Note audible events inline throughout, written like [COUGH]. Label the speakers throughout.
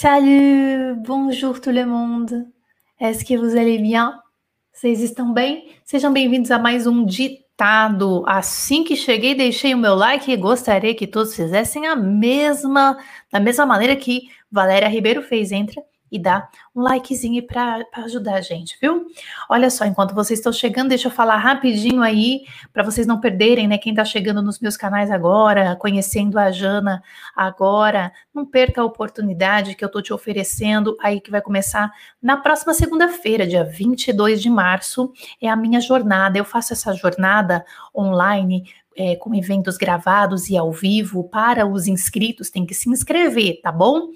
Speaker 1: Salut, bonjour tout le monde. Est-ce que vous allez bien? Vocês estão bem? Sejam bem-vindos a mais um ditado. Assim que cheguei, deixei o meu like e gostaria que todos fizessem a mesma, da mesma maneira que Valéria Ribeiro fez. Entra e dá um likezinho para ajudar a gente, viu? Olha só, enquanto vocês estão chegando, deixa eu falar rapidinho aí, para vocês não perderem, né? Quem está chegando nos meus canais agora, conhecendo a Jana agora, não perca a oportunidade que eu estou te oferecendo aí, que vai começar na próxima segunda-feira, dia 22 de março, é a minha jornada. Eu faço essa jornada online é, com eventos gravados e ao vivo para os inscritos, tem que se inscrever, tá bom?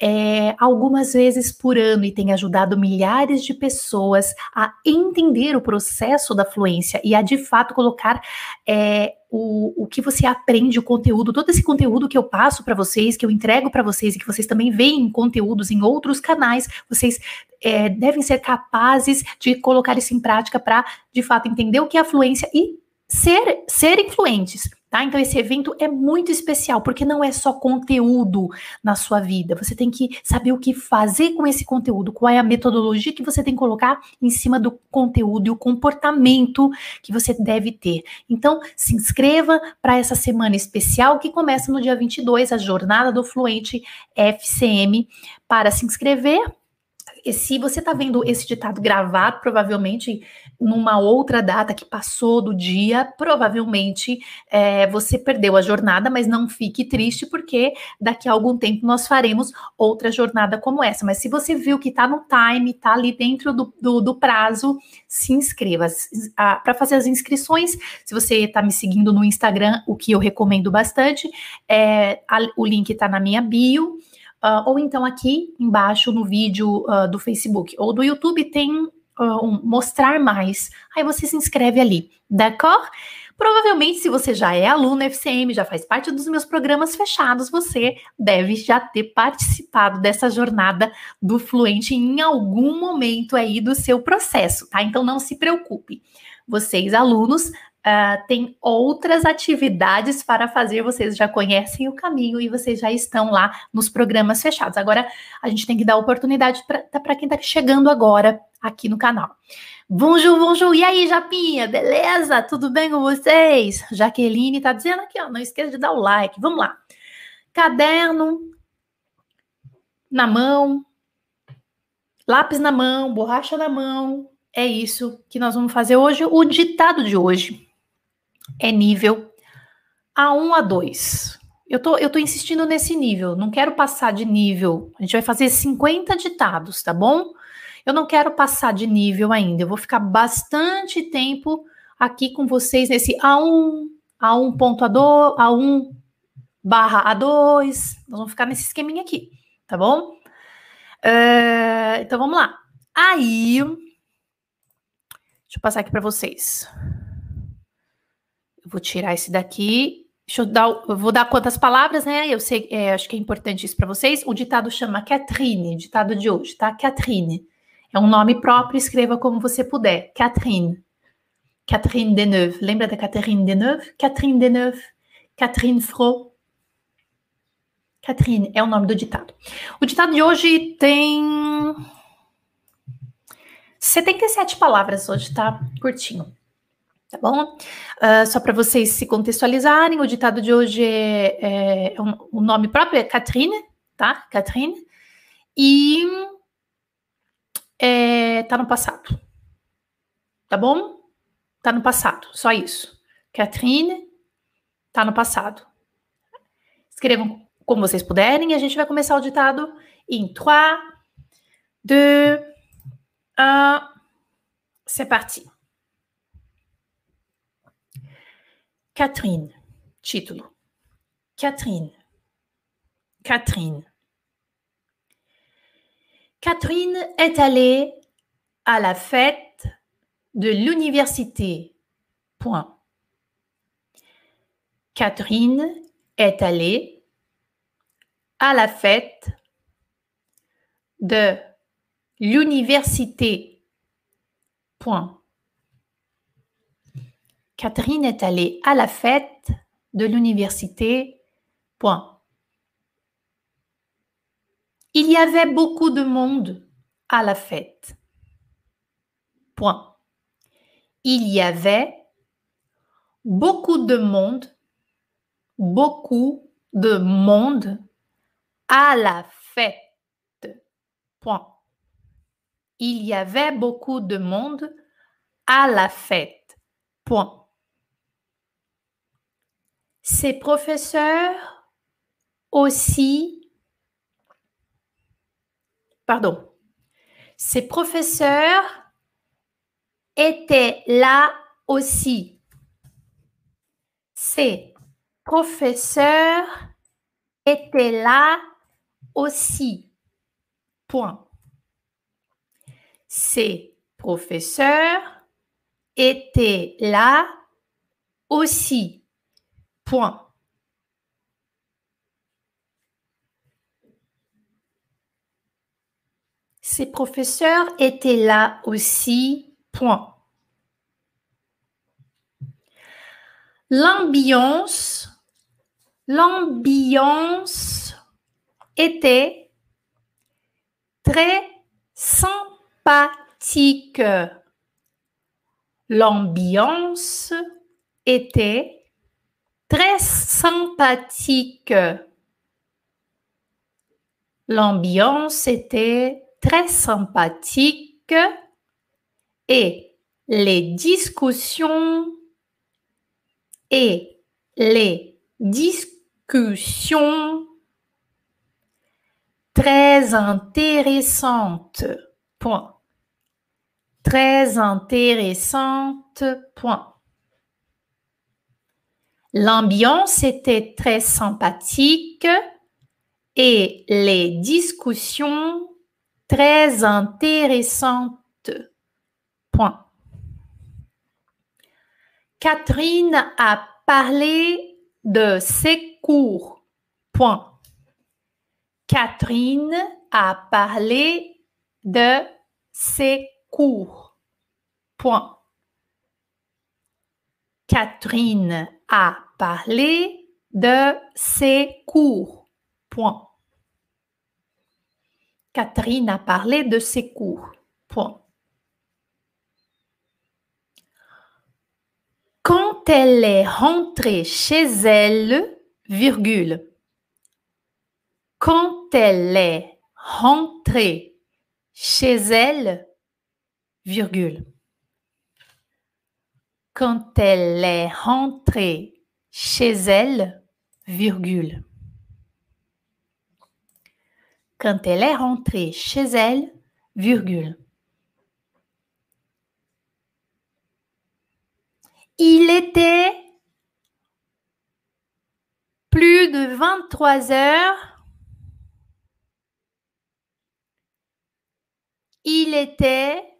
Speaker 1: É, algumas vezes por ano e tem ajudado milhares de pessoas a entender o processo da fluência e a de fato colocar é, o, o que você aprende, o conteúdo, todo esse conteúdo que eu passo para vocês, que eu entrego para vocês e que vocês também veem conteúdos em outros canais, vocês é, devem ser capazes de colocar isso em prática para de fato entender o que é a fluência e ser, ser influentes, tá? Então esse evento é muito especial, porque não é só conteúdo na sua vida. Você tem que saber o que fazer com esse conteúdo, qual é a metodologia que você tem que colocar em cima do conteúdo e o comportamento que você deve ter. Então, se inscreva para essa semana especial que começa no dia 22, a jornada do Fluente FCM. Para se inscrever, se você está vendo esse ditado gravado, provavelmente numa outra data que passou do dia, provavelmente é, você perdeu a jornada, mas não fique triste, porque daqui a algum tempo nós faremos outra jornada como essa. Mas se você viu que está no time, está ali dentro do, do, do, prazo, se inscreva. Para fazer as inscrições, se você está me seguindo no Instagram, o que eu recomendo bastante, é, a, o link está na minha bio. Uh, ou então aqui embaixo no vídeo uh, do Facebook ou do YouTube tem uh, um mostrar mais. Aí você se inscreve ali, d'accord? Provavelmente, se você já é aluno FCM, já faz parte dos meus programas fechados, você deve já ter participado dessa jornada do Fluente em algum momento aí do seu processo, tá? Então não se preocupe. Vocês, alunos, Uh, tem outras atividades para fazer, vocês já conhecem o caminho e vocês já estão lá nos programas fechados. Agora a gente tem que dar oportunidade para tá, quem está chegando agora aqui no canal. Bonjour, bonjour. E aí, Japinha, beleza? Tudo bem com vocês? Jaqueline está dizendo aqui, ó, não esqueça de dar o like. Vamos lá. Caderno na mão, lápis na mão, borracha na mão. É isso que nós vamos fazer hoje. O ditado de hoje é nível A1 a 2. Eu tô, eu tô insistindo nesse nível, não quero passar de nível. A gente vai fazer 50 ditados, tá bom? Eu não quero passar de nível ainda. Eu vou ficar bastante tempo aqui com vocês nesse A1, A1.A2, A1 barra A2. Nós vamos ficar nesse esqueminha aqui, tá bom? Uh, então vamos lá. Aí, deixa eu passar aqui para vocês. Vou tirar esse daqui. Deixa eu dar, eu vou dar quantas palavras, né? Eu sei, é, acho que é importante isso para vocês. O ditado chama Catherine, ditado de hoje, tá? Catherine. É um nome próprio, escreva como você puder. Catherine. Catherine Deneuve. Lembra da Catherine Deneuve? Catherine Deneuve. Catherine Fro. Catherine é o nome do ditado. O ditado de hoje tem 77 palavras hoje, tá? Curtinho tá bom? Uh, só para vocês se contextualizarem, o ditado de hoje é, é, é um, o nome próprio é Catherine, tá? Catherine. E é, tá no passado. Tá bom? Tá no passado, só isso. Catherine tá no passado. Escrevam como vocês puderem e a gente vai começar o ditado em 3, 2, 1. C'est parti. Catherine. Título. Catherine. Catherine. Catherine est allée à la fête de l'université. Point. Catherine est allée à la fête de l'université. Point. Catherine est allée à la fête de l'université. Point. Il y avait beaucoup de monde à la fête. Point. Il y avait beaucoup de monde, beaucoup de monde à la fête. Point. Il y avait beaucoup de monde à la fête. Point. Ses professeurs aussi, pardon, ses professeurs étaient là aussi. Ses professeurs étaient là aussi. Point. Ses professeurs étaient là aussi. Point. Ses professeurs étaient là aussi. Point. L'ambiance, l'ambiance était très sympathique. L'ambiance était très sympathique. L'ambiance était très sympathique et les discussions et les discussions très intéressantes. Point. Très intéressantes. Point. L'ambiance était très sympathique et les discussions très intéressantes. Point. Catherine a parlé de ses cours. Point. Catherine a parlé de ses cours. Point. Catherine a parlé de ses cours. Point. Catherine a parlé de ses cours. Point. Quand elle est rentrée chez elle, virgule. Quand elle est rentrée chez elle, virgule. Quand elle est rentrée chez elle, virgule. Quand elle est rentrée chez elle, virgule. Il était plus de 23 heures. Il était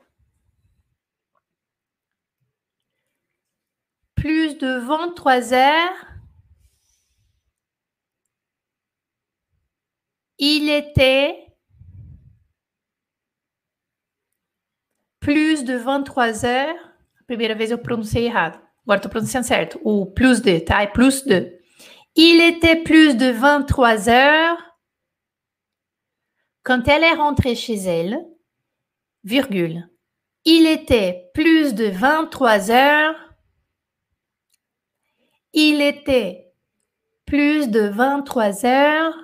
Speaker 1: de 23 heures. Il était plus de 23 heures. Primeira vez eu pronunciei errado. Agora estou pronunciando certo. O plus de? É plus de. Il était plus de 23 heures quand elle est rentrée chez elle, virgule. Il était plus de 23 heures. Il était plus de 23 heures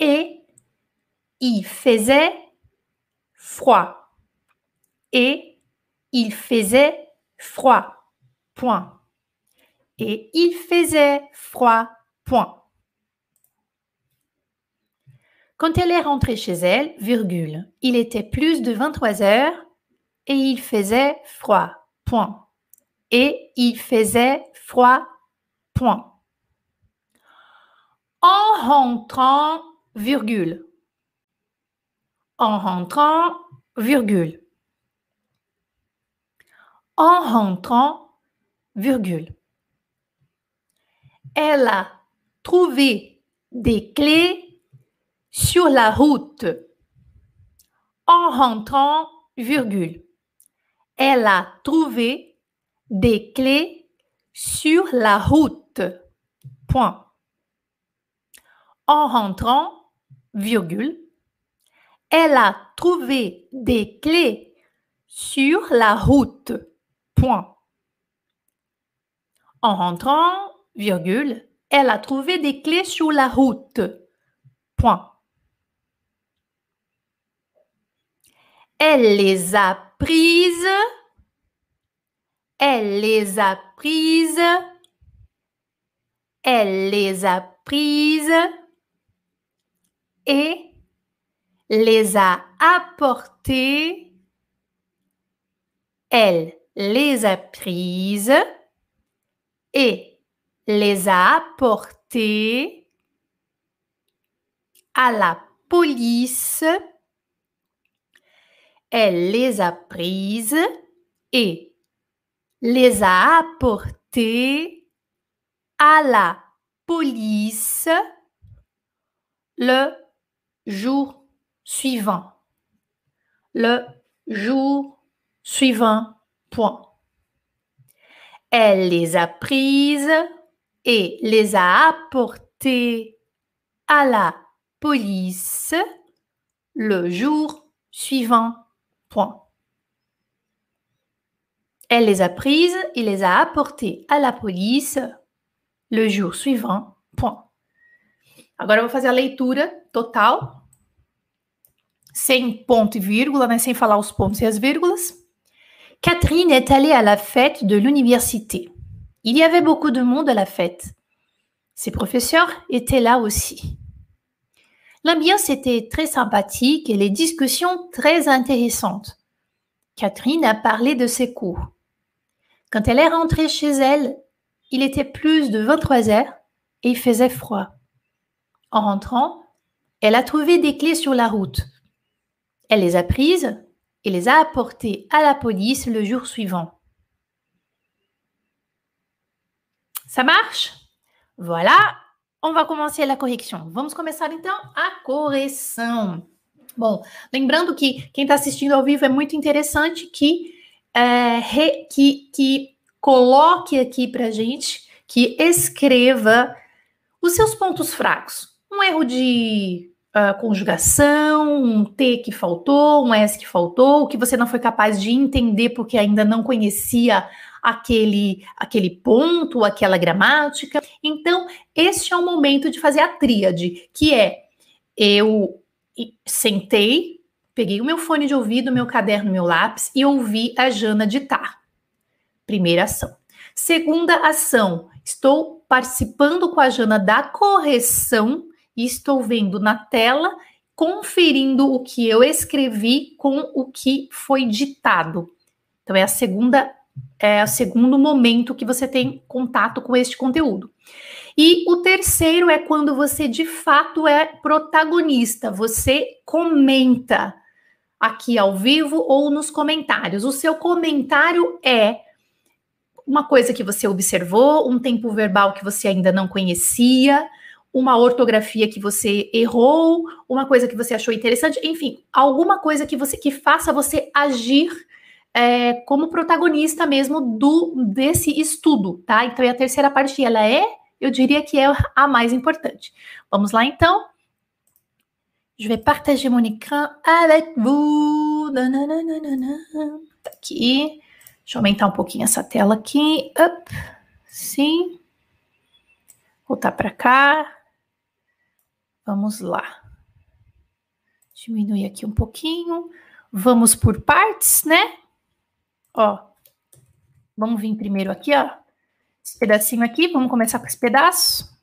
Speaker 1: et il faisait froid. Et il faisait froid. Point. Et il faisait froid. Point. Quand elle est rentrée chez elle, virgule, il était plus de 23 heures et il faisait froid. Point. Et il faisait froid. Point. En rentrant, virgule. En rentrant, virgule en rentrant, virgule. Elle a trouvé des clés sur la route. En rentrant, virgule. Elle a trouvé des clés sur la route. Point. En rentrant, virgule, elle a trouvé des clés sur la route. Point. En rentrant, virgule, elle a trouvé des clés sur la route. Point. Elle les a prises. Elle les a prises. Elle les a prises et les a apportées. Elle les a prises et les a apportées à la police. Elle les a prises et les a apportées à la police le jour suivant. Le jour suivant. Point. Elle les a prises et les a apportées à la police le jour suivant. Point. Elle les a prises et les a apportées à la police le jour suivant. Point. Agora eu vou fazer a leitura total, sem ponto e vírgula, né, sem falar os pontos e as vírgulas. Catherine est allée à la fête de l'université. Il y avait beaucoup de monde à la fête. Ses professeurs étaient là aussi. L'ambiance était très sympathique et les discussions très intéressantes. Catherine a parlé de ses cours. Quand elle est rentrée chez elle, il était plus de 23 heures et il faisait froid. En rentrant, elle a trouvé des clés sur la route. Elle les a prises et les a apportées à la police le jour suivant. Ça marche? Voilà, on va commencer la correção. Vamos começar então a correção. Bom, lembrando que quem está assistindo ao vivo é muito interessante que, é, re, que, que coloque aqui para gente, que escreva os seus pontos fracos um erro de uh, conjugação, um T que faltou, um S que faltou, que você não foi capaz de entender porque ainda não conhecia aquele, aquele ponto, aquela gramática. Então, este é o momento de fazer a tríade, que é eu sentei, peguei o meu fone de ouvido, meu caderno, meu lápis e ouvi a Jana ditar. Primeira ação. Segunda ação, estou participando com a Jana da correção e estou vendo na tela, conferindo o que eu escrevi com o que foi ditado. Então é a segunda é o segundo momento que você tem contato com este conteúdo. E o terceiro é quando você de fato é protagonista, você comenta aqui ao vivo ou nos comentários. O seu comentário é uma coisa que você observou, um tempo verbal que você ainda não conhecia, uma ortografia que você errou, uma coisa que você achou interessante, enfim, alguma coisa que você que faça você agir é, como protagonista mesmo do desse estudo, tá? Então, a terceira parte ela é, eu diria que é a mais importante. Vamos lá então. Je vais partager mon écran avec vous. Tá aqui. Deixa eu aumentar um pouquinho essa tela aqui. Up. Sim. Voltar para cá. Vamos lá. Diminuir aqui um pouquinho. Vamos por partes, né? Ó. Vamos vir primeiro aqui, ó. Esse pedacinho aqui. Vamos começar com esse pedaço.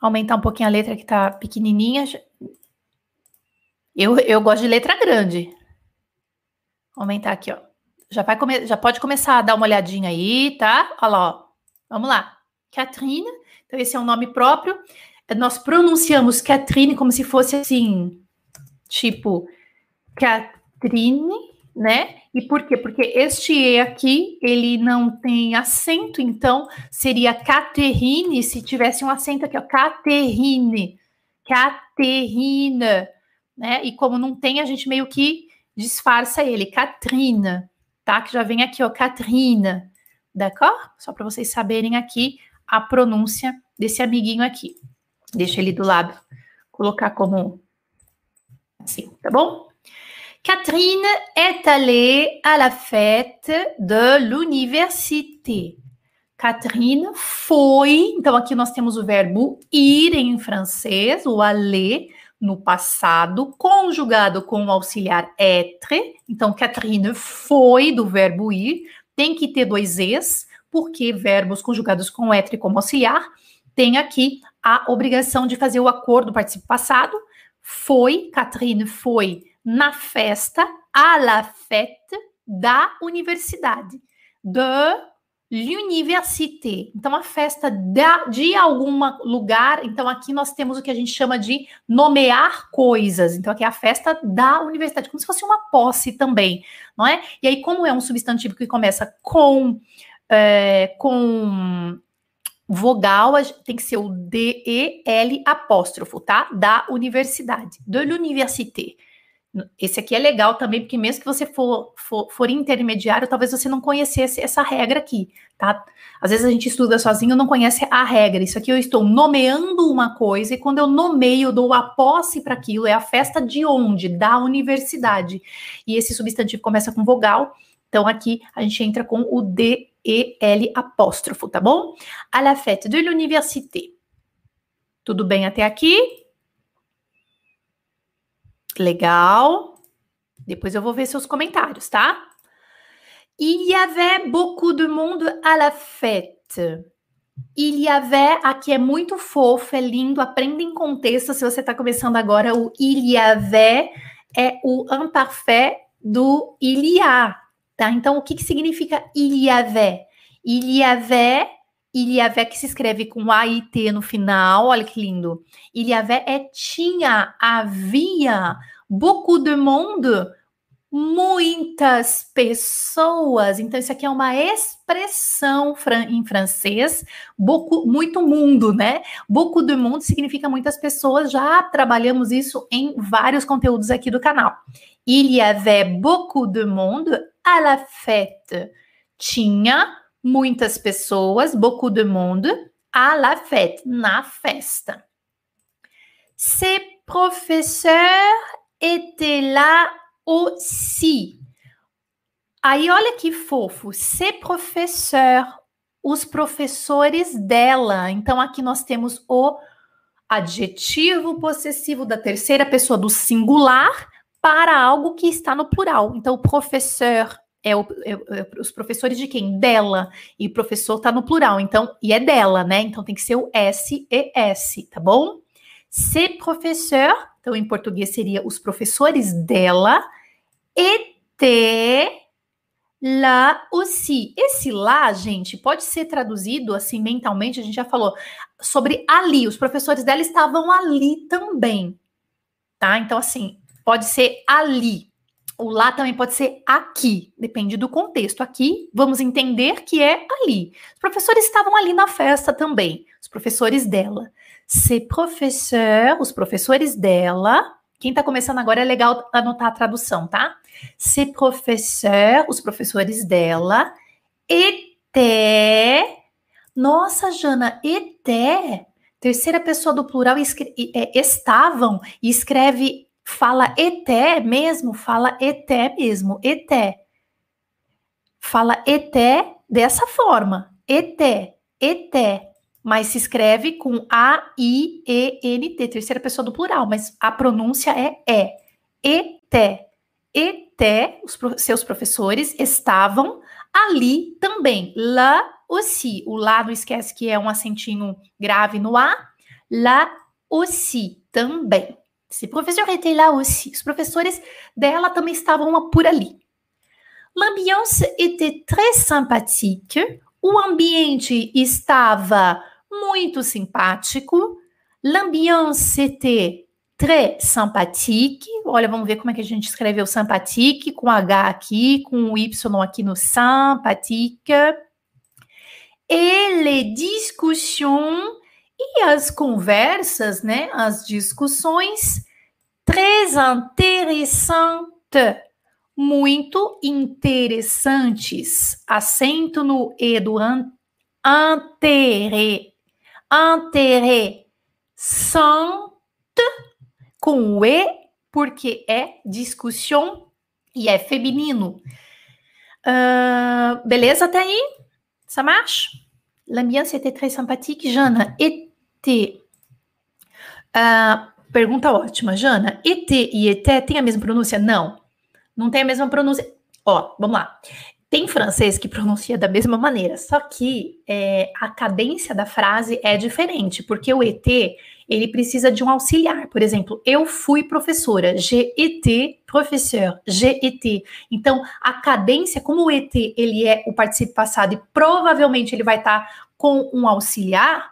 Speaker 1: Aumentar um pouquinho a letra que tá pequenininha. Eu, eu gosto de letra grande. Aumentar aqui, ó. Já, vai come... já pode começar a dar uma olhadinha aí, tá? Olha lá, ó. Vamos lá. Catherine. Então, esse é um nome próprio nós pronunciamos Catherine como se fosse assim, tipo, Catherine, né? E por quê? Porque este E aqui, ele não tem acento, então seria Catherine se tivesse um acento aqui, ó, Catherine, Catherine, né? E como não tem, a gente meio que disfarça ele, Katrina, tá? Que já vem aqui, ó, Katrina, d'accord? Só para vocês saberem aqui a pronúncia desse amiguinho aqui. Deixa ele do lado colocar como assim, tá bom? Catherine est allée à la fête de l'université. Catherine foi, então aqui nós temos o verbo ir em francês, o aller, no passado, conjugado com o auxiliar être. Então, Catherine foi do verbo ir, tem que ter dois es, porque verbos conjugados com être como auxiliar tem aqui a obrigação de fazer o acordo participo passado. Foi, Catherine foi na festa, à la fête da universidade. De l'université. Então, a festa da, de algum lugar. Então, aqui nós temos o que a gente chama de nomear coisas. Então, aqui é a festa da universidade, como se fosse uma posse também, não é? E aí, como é um substantivo que começa com, é, com vogal, tem que ser o D-E-L apóstrofo, tá? Da universidade, de l'université. Esse aqui é legal também, porque mesmo que você for, for, for, intermediário, talvez você não conhecesse essa regra aqui, tá? Às vezes a gente estuda sozinho não conhece a regra. Isso aqui eu estou nomeando uma coisa, e quando eu nomeio, eu dou a posse para aquilo, é a festa de onde? Da universidade. E esse substantivo começa com vogal, então aqui a gente entra com o D, E, L apóstrofo, tá bom? À la fête de l'université. Tudo bem até aqui? Legal. Depois eu vou ver seus comentários, tá? Il y avait beaucoup de monde à la fête. Il y avait, aqui é muito fofo, é lindo, aprenda em contexto. Se você está começando agora, o il y avait é o imparfait do il y a, tá? Então, o que, que significa il y avait? Il y avait, il y avait que se escreve com A e T no final, olha que lindo. Il y avait é tinha, havia, beaucoup de monde, muitas pessoas. Então, isso aqui é uma expressão em francês, beaucoup, muito mundo, né? Beaucoup de monde significa muitas pessoas. Já trabalhamos isso em vários conteúdos aqui do canal. Il y avait beaucoup de monde à la fête. Tinha muitas pessoas, beaucoup de monde, à la fête, na festa. Ces professeurs étaient lá aussi. Aí olha que fofo, ser professor, os professores dela. Então aqui nós temos o adjetivo possessivo da terceira pessoa do singular para algo que está no plural. Então o professor é, o, é, é os professores de quem? Dela. E o professor está no plural, então, e é dela, né? Então tem que ser o S e S, tá bom? Ser professeur, então em português seria os professores dela, e ter lá aussi. Esse lá, gente, pode ser traduzido assim mentalmente, a gente já falou sobre ali, os professores dela estavam ali também, tá? Então, assim, pode ser ali. O lá também pode ser aqui, depende do contexto. Aqui, vamos entender que é ali. Os professores estavam ali na festa também, os professores dela. Ses professeurs, os professores dela. Quem está começando agora é legal anotar a tradução, tá? Ses professeurs, os professores dela. Étaient. Nossa, Jana, étaient. Terceira pessoa do plural é, estavam e escreve, fala eté mesmo, fala eté mesmo, eté. Fala eté dessa forma, eté, eté mas se escreve com A-I-E-N-T, terceira pessoa do plural, mas a pronúncia é é. E-T. E-T, os seus professores estavam ali também. Lá aussi. O lá não esquece que é um acentinho grave no A. Lá aussi também. Se professor était lá aussi. Os professores dela também estavam por ali. L'ambiance était très sympathique. O ambiente estava muito simpático. L'ambiance était très sympathique. Olha, vamos ver como é que a gente escreveu sympathique, com H aqui, com o Y aqui no sympathique. Et les discussions e as conversas, né, as discussões, très intéressantes, muito interessantes. Acento no E do an, intéressante, com o E, porque é discussion e é feminino. Uh, beleza até aí? Ça marche? L'ambiance était très sympathique. Jana, ET. Uh, pergunta ótima, Jana. ET e ET tem a mesma pronúncia? Não. Não tem a mesma pronúncia. Ó, vamos lá. Tem francês que pronuncia da mesma maneira, só que é, a cadência da frase é diferente, porque o ET ele precisa de um auxiliar. Por exemplo, eu fui professora, j'ai été professeur, j'ai été. Então, a cadência, como o ET ele é o participo passado e provavelmente ele vai estar tá com um auxiliar,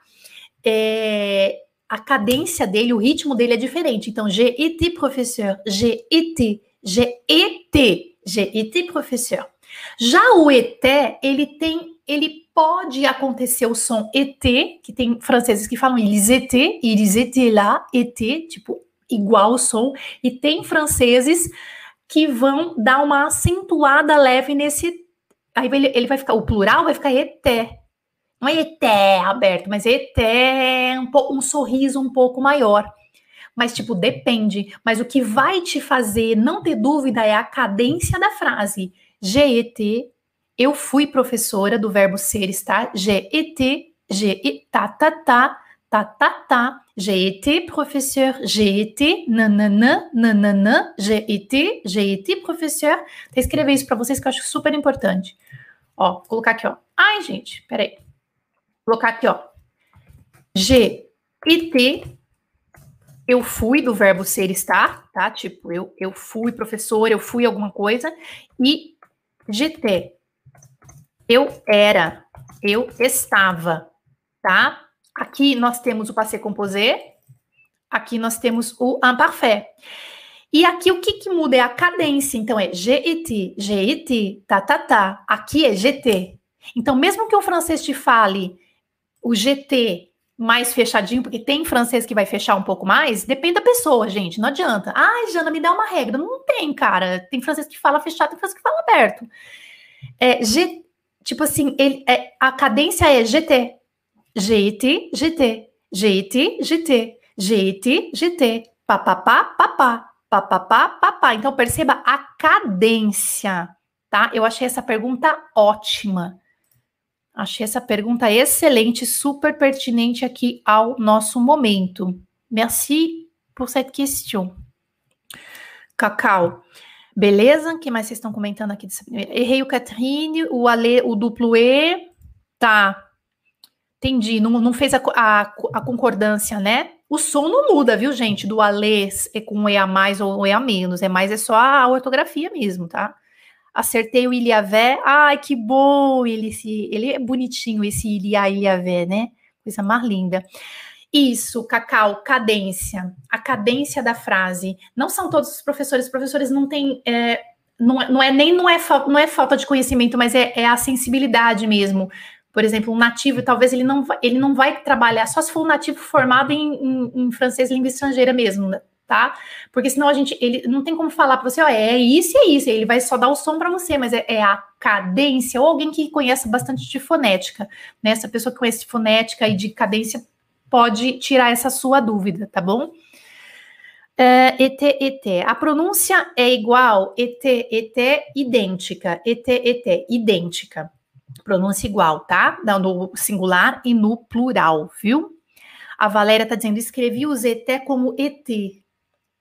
Speaker 1: é, a cadência dele, o ritmo dele é diferente. Então, j'ai été professeur, j'ai été, j'ai été, j'ai été professeur. Já o ET, ele tem, ele pode acontecer o som ET, que tem franceses que falam eles ET, eles ET lá, ET, tipo, igual o som, e tem franceses que vão dar uma acentuada leve nesse. Aí ele, ele vai ficar, o plural vai ficar ET. Não é ET aberto, mas ET é um, um sorriso um pouco maior. Mas, tipo, depende. Mas o que vai te fazer não ter dúvida é a cadência da frase. GET, eu fui professora do verbo ser, estar, GET, GET, tá, tá, tá, tá, tá, tá, GET, professeur, GET, nananã, nananã, GET, GET, professeur. Vou escrever isso para vocês que eu acho super importante. Ó, vou colocar aqui, ó. Ai, gente, peraí. Vou colocar aqui, ó. GET, eu fui do verbo ser estar, tá? Tipo, eu, eu fui professor, eu fui alguma coisa. E GT. Eu era, eu estava, tá? Aqui nós temos o passé composé, aqui nós temos o imparfait. E aqui o que, que muda é a cadência. Então é GET, GET, tá, tá, tá. Aqui é GT. Então, mesmo que o francês te fale o GT mais fechadinho, porque tem francês que vai fechar um pouco mais, depende da pessoa, gente, não adianta. Ai, Jana, me dá uma regra. Não tem, cara. Tem francês que fala fechado, tem francês que fala aberto. É, G, tipo assim, ele, é, a cadência é GT. GT, GT. GT, GT. GT, GT. Papapá, papá. Papapá, papá. Então, perceba a cadência, tá? Eu achei essa pergunta ótima. Achei essa pergunta excelente, super pertinente aqui ao nosso momento. Merci por cette question. Cacau. Beleza? O que mais vocês estão comentando aqui? Errei o Catherine, o Ale, o duplo E. Tá. Entendi. Não, não fez a, a, a, concordância, né? O som não muda, viu, gente? Do Ale é com E a mais ou E a menos. É mais, é só a ortografia mesmo, tá? Acertei o Ilhavé. Ai, que bom! Ele, se, ele é bonitinho, esse Ilha Ilhavé, né? Coisa mais linda. Isso, Cacau, cadência. A cadência da frase. Não são todos os professores, os professores não têm. É, não, é, não é nem não é, não é falta de conhecimento, mas é, é a sensibilidade mesmo. Por exemplo, um nativo, talvez ele não, ele não vai trabalhar, só se for um nativo formado em, em, em francês língua estrangeira mesmo, tá? Porque senão a gente, ele não tem como falar para você, ó, é isso e é isso, ele vai só dar o som para você, mas é, é, a cadência, ou alguém que conhece bastante de fonética, né? Essa pessoa que conhece fonética e de cadência pode tirar essa sua dúvida, tá bom? É, ET, ET. A pronúncia é igual, ET, ET, idêntica, ET, ET, idêntica. Pronúncia igual, tá? No singular e no plural, viu? A Valéria tá dizendo, escrevi o ZT como ET,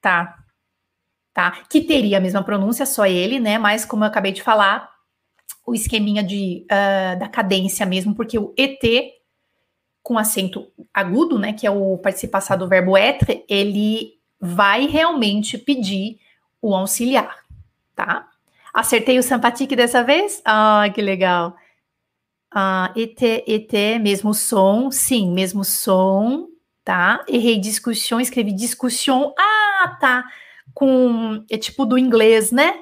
Speaker 1: Tá. Tá. Que teria a mesma pronúncia, só ele, né? Mas, como eu acabei de falar, o esqueminha de, uh, da cadência mesmo, porque o ET com acento agudo, né, que é o participar do verbo être, ele vai realmente pedir o auxiliar, tá? Acertei o sympathique dessa vez? Ah, que legal. Ah, ET, ET, mesmo som, sim, mesmo som, tá? Errei discussão, escrevi discussão. Ah, tá. Com é tipo do inglês, né?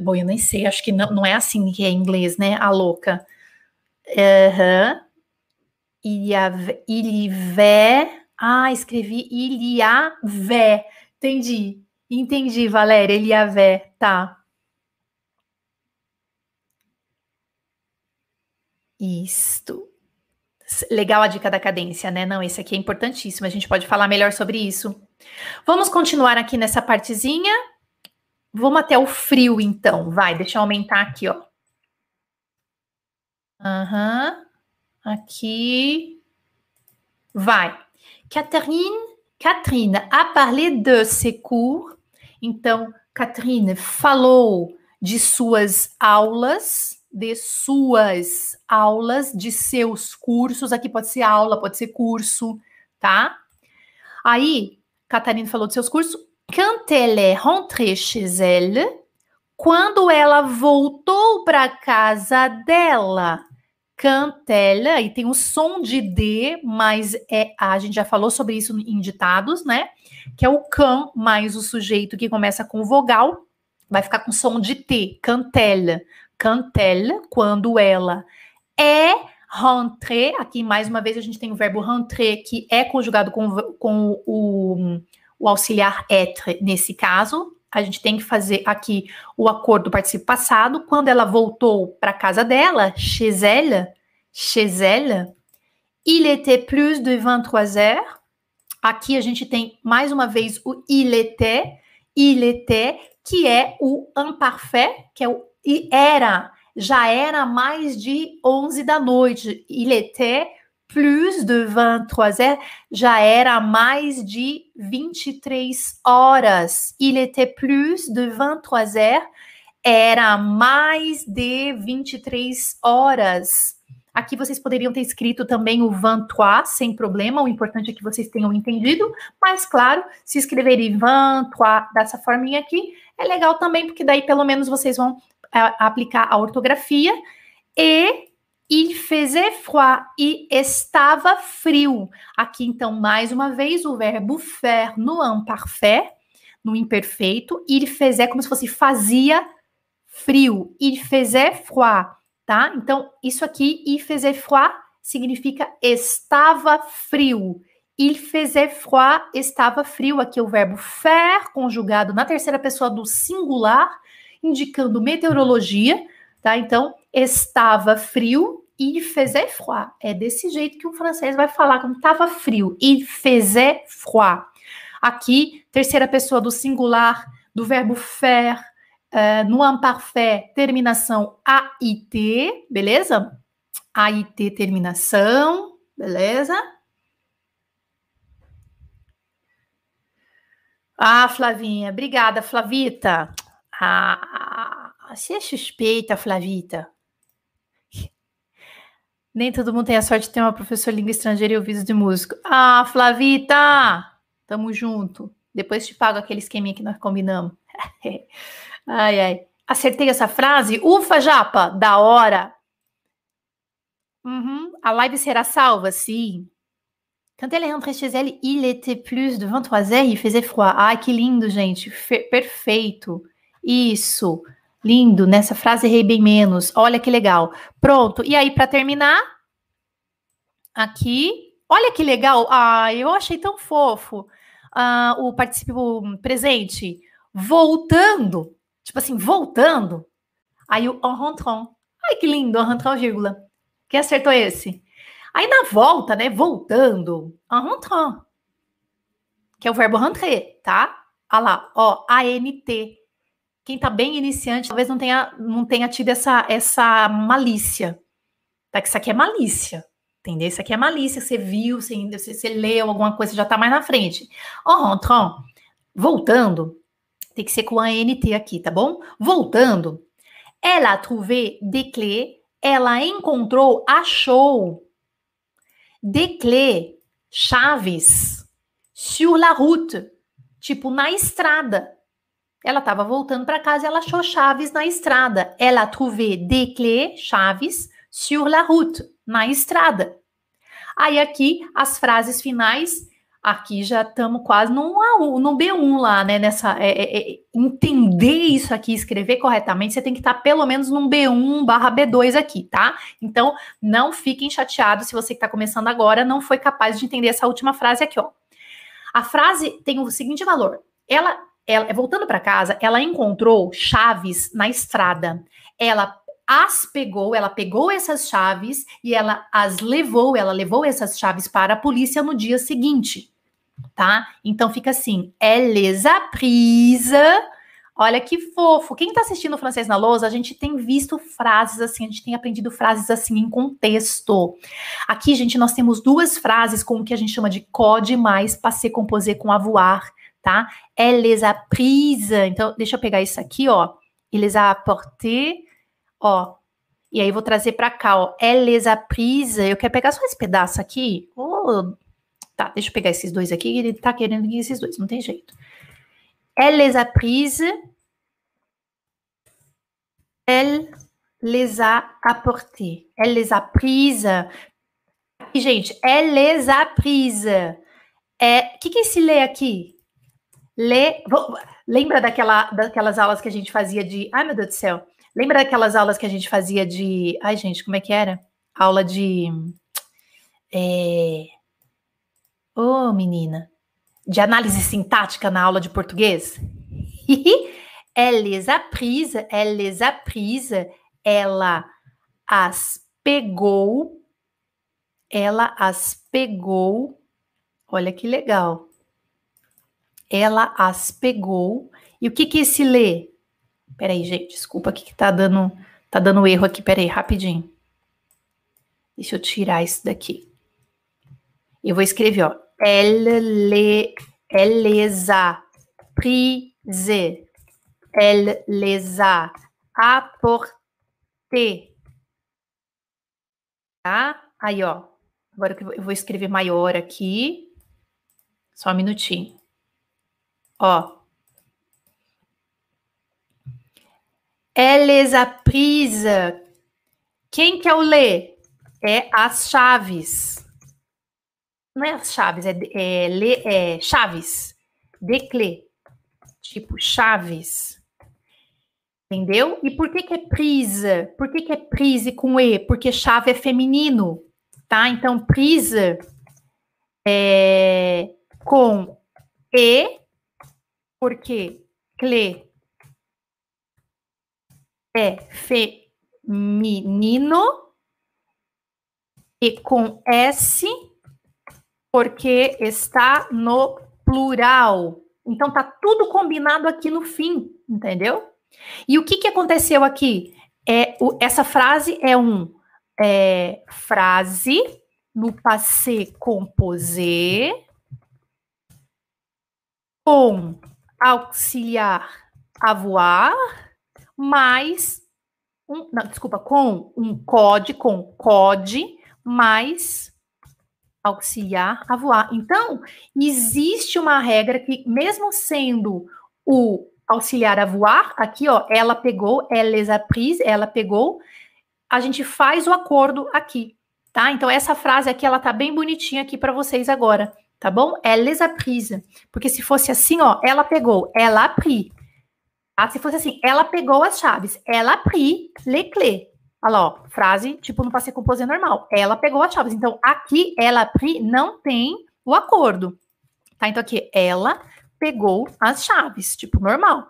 Speaker 1: Bom, eu nem sei, acho que não, não é assim que é inglês, né? A louca. Aham. Ilhavé. Ah, escrevi Ilhavé. Entendi. Entendi, Valéria. Ilhavé. Tá. Isto. Legal a dica da cadência, né? Não, esse aqui é importantíssimo. A gente pode falar melhor sobre isso. Vamos continuar aqui nessa partezinha. Vamos até o frio, então. Vai, deixa eu aumentar aqui, ó. Aham. Uhum. Aqui. Vai. Catherine, Catherine a parlé de ses cours. Então, Catherine falou de suas aulas, de suas aulas, de seus cursos. Aqui pode ser aula, pode ser curso, tá? Aí, Catarina falou de seus cursos. Quand elle est rentrée chez elle, quando ela voltou para casa dela. Quand elle, aí tem o som de D, mas é a gente já falou sobre isso em ditados, né? Que é o can mais o sujeito que começa com vogal, vai ficar com som de T. Elle, quand quando ela é rentrée, aqui mais uma vez a gente tem o verbo rentrer, que é conjugado com, com o, o auxiliar être nesse caso. A gente tem que fazer aqui o acordo do passado. Quando ela voltou para casa dela, chez elle, chez elle, il était plus de 23 heures. Aqui a gente tem mais uma vez o il était, il était, que é o imparfait, que é o era já era mais de 11 da noite. Il était plus de 23 heures, já era mais de 23 horas. Il était plus de 23 heures, era mais de 23 horas. Aqui vocês poderiam ter escrito também o 23 sem problema, o importante é que vocês tenham entendido, mas claro, se escreverem 23 dessa forminha aqui, é legal também, porque daí pelo menos vocês vão a, aplicar a ortografia. E il faisait froid, e estava frio. Aqui, então, mais uma vez, o verbo faire no imparfait, no imperfeito. Il faisait como se fosse fazia frio. Il faisait froid, tá? Então, isso aqui, il faisait froid, significa estava frio. Il faisait froid, estava frio. Aqui é o verbo faire, conjugado na terceira pessoa do singular, indicando meteorologia, tá? Então, estava frio e faisait froid. É desse jeito que o francês vai falar quando estava frio. Il faisait froid. Aqui, terceira pessoa do singular, do verbo faire, uh, no imparfait, terminação AIT, beleza? AIT, terminação, beleza? Ah, Flavinha, obrigada, Flavita. Ah, você é suspeita, Flavita. Nem todo mundo tem a sorte de ter uma professora de língua estrangeira e ouvidos de músico. Ah, Flavita! Tamo junto. Depois te pago aquele esqueminha que nós combinamos. [LAUGHS] ai, ai. Acertei essa frase? Ufa, Japa! Da hora! Uhum. A live será salva? Sim. Quand elle est rentrée chez elle, il était plus de 23 heures, il faisait froid. Ai, que lindo, gente. Fe perfeito. Isso. Lindo. Nessa frase errei bem menos. Olha que legal. Pronto. E aí, para terminar, aqui. Olha que legal. Ah, eu achei tão fofo. Ah, o participo presente voltando. Tipo assim, voltando. Aí o en rentrant. Ai, que lindo. En rentrant, vírgula. Quem acertou esse? Aí na volta, né? Voltando. En rentrant. Que é o verbo rentrer, tá? Olha lá, ó, ANT quem está bem iniciante talvez não tenha, não tenha tido essa, essa malícia. Tá? Que isso aqui é malícia. Entendeu? Isso aqui é malícia. Você viu, você, você, você leu alguma coisa, já está mais na frente. Ó, oh, voltando, tem que ser com a NT aqui, tá bom? Voltando, ela trouvé des clés, ela encontrou, achou des clés, chaves, sur la route, tipo na estrada. Ela estava voltando para casa e ela achou chaves na estrada. Ela trouvé des clés, chaves, sur la route, na estrada. Aí aqui as frases finais, aqui já estamos quase no, no B1 lá, né? Nessa é, é, é, entender isso aqui, escrever corretamente, você tem que estar tá pelo menos num B1 barra B2 aqui, tá? Então não fiquem chateados se você que está começando agora não foi capaz de entender essa última frase aqui, ó. A frase tem o seguinte valor: ela ela, voltando para casa, ela encontrou chaves na estrada. Ela as pegou, ela pegou essas chaves e ela as levou, ela levou essas chaves para a polícia no dia seguinte. tá? Então fica assim, elles a prise. Olha que fofo. Quem tá assistindo o francês na lousa, a gente tem visto frases assim, a gente tem aprendido frases assim em contexto. Aqui, gente, nós temos duas frases com o que a gente chama de code mais passé composé com avoir, tá? Elles a prise. Então, deixa eu pegar isso aqui, ó. Eles a apporté, ó. E aí vou trazer para cá, ó. Elles a prise. Eu quero pegar só esse pedaço aqui. Oh, Tá, deixa eu pegar esses dois aqui, ele tá querendo esses dois, não tem jeito. Elle les a prises. Elle les a apportées. Elle les a prises. E, gente, elle les a prises. É, o que, que é esse lê aqui? Lê. Lembra daquela, daquelas aulas que a gente fazia de. Ai, meu Deus do céu. Lembra daquelas aulas que a gente fazia de. Ai, gente, como é que era? Aula de. É, Ô, oh, menina, de análise sintática na aula de português? [LAUGHS] Elles aprise, elles aprise, ela as pegou, ela as pegou, olha que legal. Ela as pegou. E o que que esse lê? Peraí, gente, desculpa aqui que tá dando, tá dando erro aqui, peraí, rapidinho. Deixa eu tirar isso daqui. Eu vou escrever, ó, Elle les, elle les a prises. Elle les a apportées. Tá? Aí, ó. Agora eu vou escrever maior aqui. Só um minutinho. Ó. Elles a prise. Quem que é o lê? É as chaves não é as chaves, é, é, é chaves. Declé. Tipo, chaves. Entendeu? E por que, que é prise? Por que, que é prise com E? Porque chave é feminino, tá? Então, prise é com E, porque clé é feminino e com S porque está no plural. Então tá tudo combinado aqui no fim, entendeu? E o que, que aconteceu aqui? É, o, essa frase é um é, frase no passé composé com auxiliar avoir mais um, não, desculpa, com um code, com code mais auxiliar a voar. Então, existe uma regra que, mesmo sendo o auxiliar a voar, aqui, ó, ela pegou, ela les a prise, ela pegou, a gente faz o acordo aqui, tá? Então, essa frase aqui, ela tá bem bonitinha aqui para vocês agora, tá bom? Elle les a prise. Porque se fosse assim, ó, ela pegou, ela a pris. Tá? Se fosse assim, ela pegou as chaves, ela a pris les clés. Olha lá, ó, frase tipo no passei composé normal. Ela pegou as chaves. Então, aqui, ela pri não tem o acordo. Tá? Então, aqui, ela pegou as chaves, tipo normal.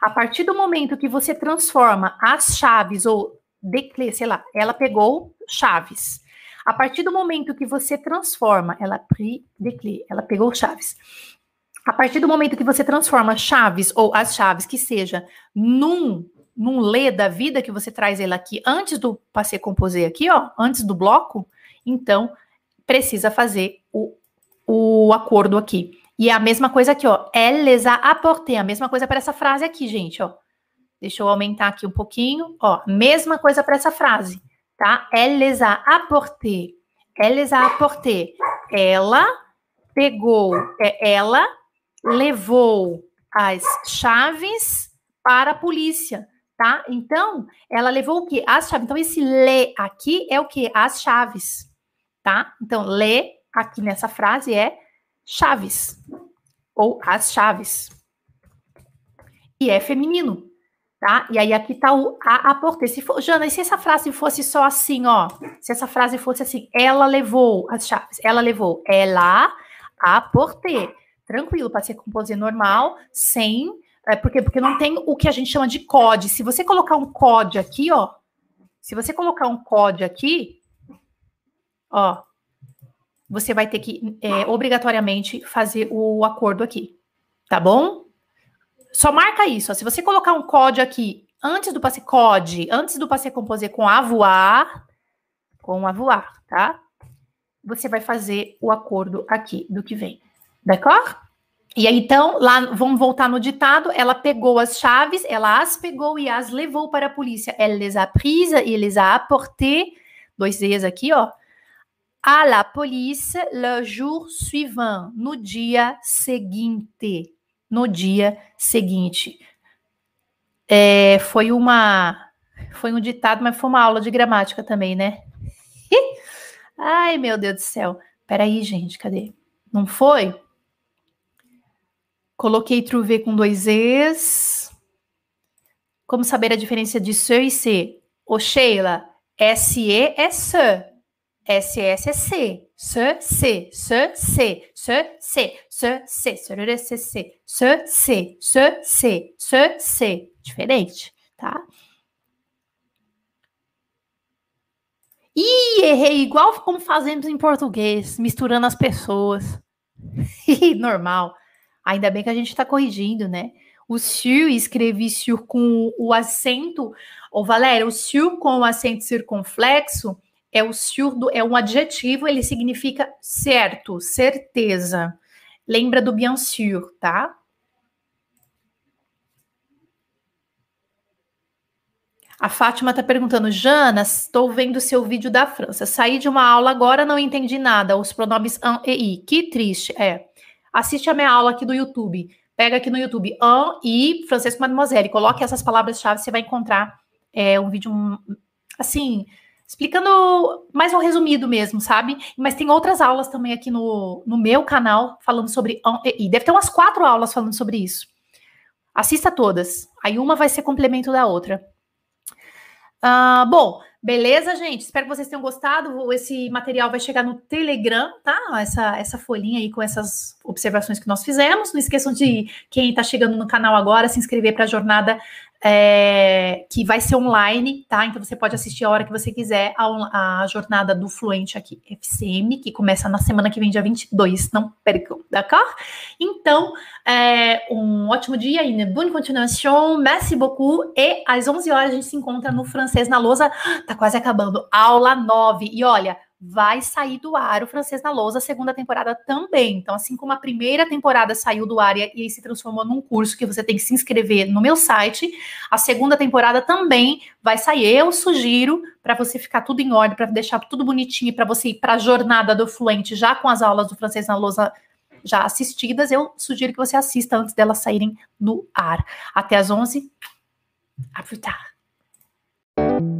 Speaker 1: A partir do momento que você transforma as chaves ou declê, sei lá, ela pegou chaves. A partir do momento que você transforma, ela pri declê, ela pegou chaves. A partir do momento que você transforma chaves ou as chaves que seja num num lê da vida que você traz ele aqui antes do passei composé aqui, ó, antes do bloco, então precisa fazer o, o acordo aqui. E é a mesma coisa aqui, ó. Elles a apporté, a mesma coisa para essa frase aqui, gente, ó. Deixa eu aumentar aqui um pouquinho, ó. Mesma coisa para essa frase, tá? Elles a apporté. Elles a apporté. Ela pegou, é, ela levou as chaves para a polícia tá? Então, ela levou o quê? As chaves. Então, esse lê aqui é o quê? As chaves, tá? Então, lê aqui nessa frase é chaves ou as chaves. E é feminino, tá? E aí aqui tá o a aporter. Se for, Jana, e se essa frase fosse só assim, ó? Se essa frase fosse assim, ela levou as chaves, ela levou, ela aporter. Tranquilo, para ser composé normal, sem é, por quê? Porque não tem o que a gente chama de COD. Se você colocar um COD aqui, ó, se você colocar um COD aqui, ó, você vai ter que é, obrigatoriamente fazer o acordo aqui, tá bom? Só marca isso. Ó, se você colocar um código aqui antes do passe code, antes do passe composer com avoir, com avoir, tá? Você vai fazer o acordo aqui do que vem. D'accord? E aí, então, lá, vamos voltar no ditado. Ela pegou as chaves, ela as pegou e as levou para a polícia. Elle les a prises et les a apportées, dois Z's aqui, ó, à la police le jour suivant, no dia seguinte. No dia seguinte. É, foi uma. Foi um ditado, mas foi uma aula de gramática também, né? Ai, meu Deus do céu. Peraí, gente, cadê? Não foi? Coloquei trouver com dois Es. Como saber a diferença de se e se? Ô, Sheila, SE é se. SS é C. Se, se, se, se, se, se, se, se. Diferente, tá? Ih, errei igual como fazemos em português, misturando as pessoas. [LAUGHS] Normal. Ainda bem que a gente está corrigindo, né? O sur, escrevi sur com o acento. Ô, Valéria, o sur com o acento circunflexo é o surdo, é um adjetivo, ele significa certo, certeza. Lembra do bien sûr, tá? A Fátima está perguntando, Jana, estou vendo seu vídeo da França. Saí de uma aula agora, não entendi nada. Os pronomes an e i. Que triste. É. Assiste a minha aula aqui do YouTube. Pega aqui no YouTube an e Francesco Mademoiselle. Coloque essas palavras-chave, você vai encontrar é, um vídeo assim explicando mais um resumido mesmo, sabe? Mas tem outras aulas também aqui no, no meu canal falando sobre e deve ter umas quatro aulas falando sobre isso. Assista todas. Aí uma vai ser complemento da outra. Uh, bom, beleza, gente? Espero que vocês tenham gostado. Esse material vai chegar no Telegram, tá? Essa, essa folhinha aí com essas observações que nós fizemos. Não esqueçam de quem está chegando no canal agora se inscrever para a jornada é, que vai ser online, tá? Então você pode assistir a hora que você quiser a, a, jornada do Fluente aqui, FCM, que começa na semana que vem, dia 22. Não percam, d'accord? Então, é, um ótimo dia, une bonne continuation, merci beaucoup. E às 11 horas a gente se encontra no Francês na Lousa. Tá quase acabando, aula 9. E olha, vai sair do ar o Francês na Lousa, a segunda temporada também. Então, assim como a primeira temporada saiu do ar e, e se transformou num curso que você tem que se inscrever no meu site, a segunda temporada também vai sair. Eu sugiro para você ficar tudo em ordem, para deixar tudo bonitinho, para você ir para a jornada do fluente já com as aulas do Francês na Lousa já assistidas, eu sugiro que você assista antes delas saírem no ar. Até às 11. A plus tard.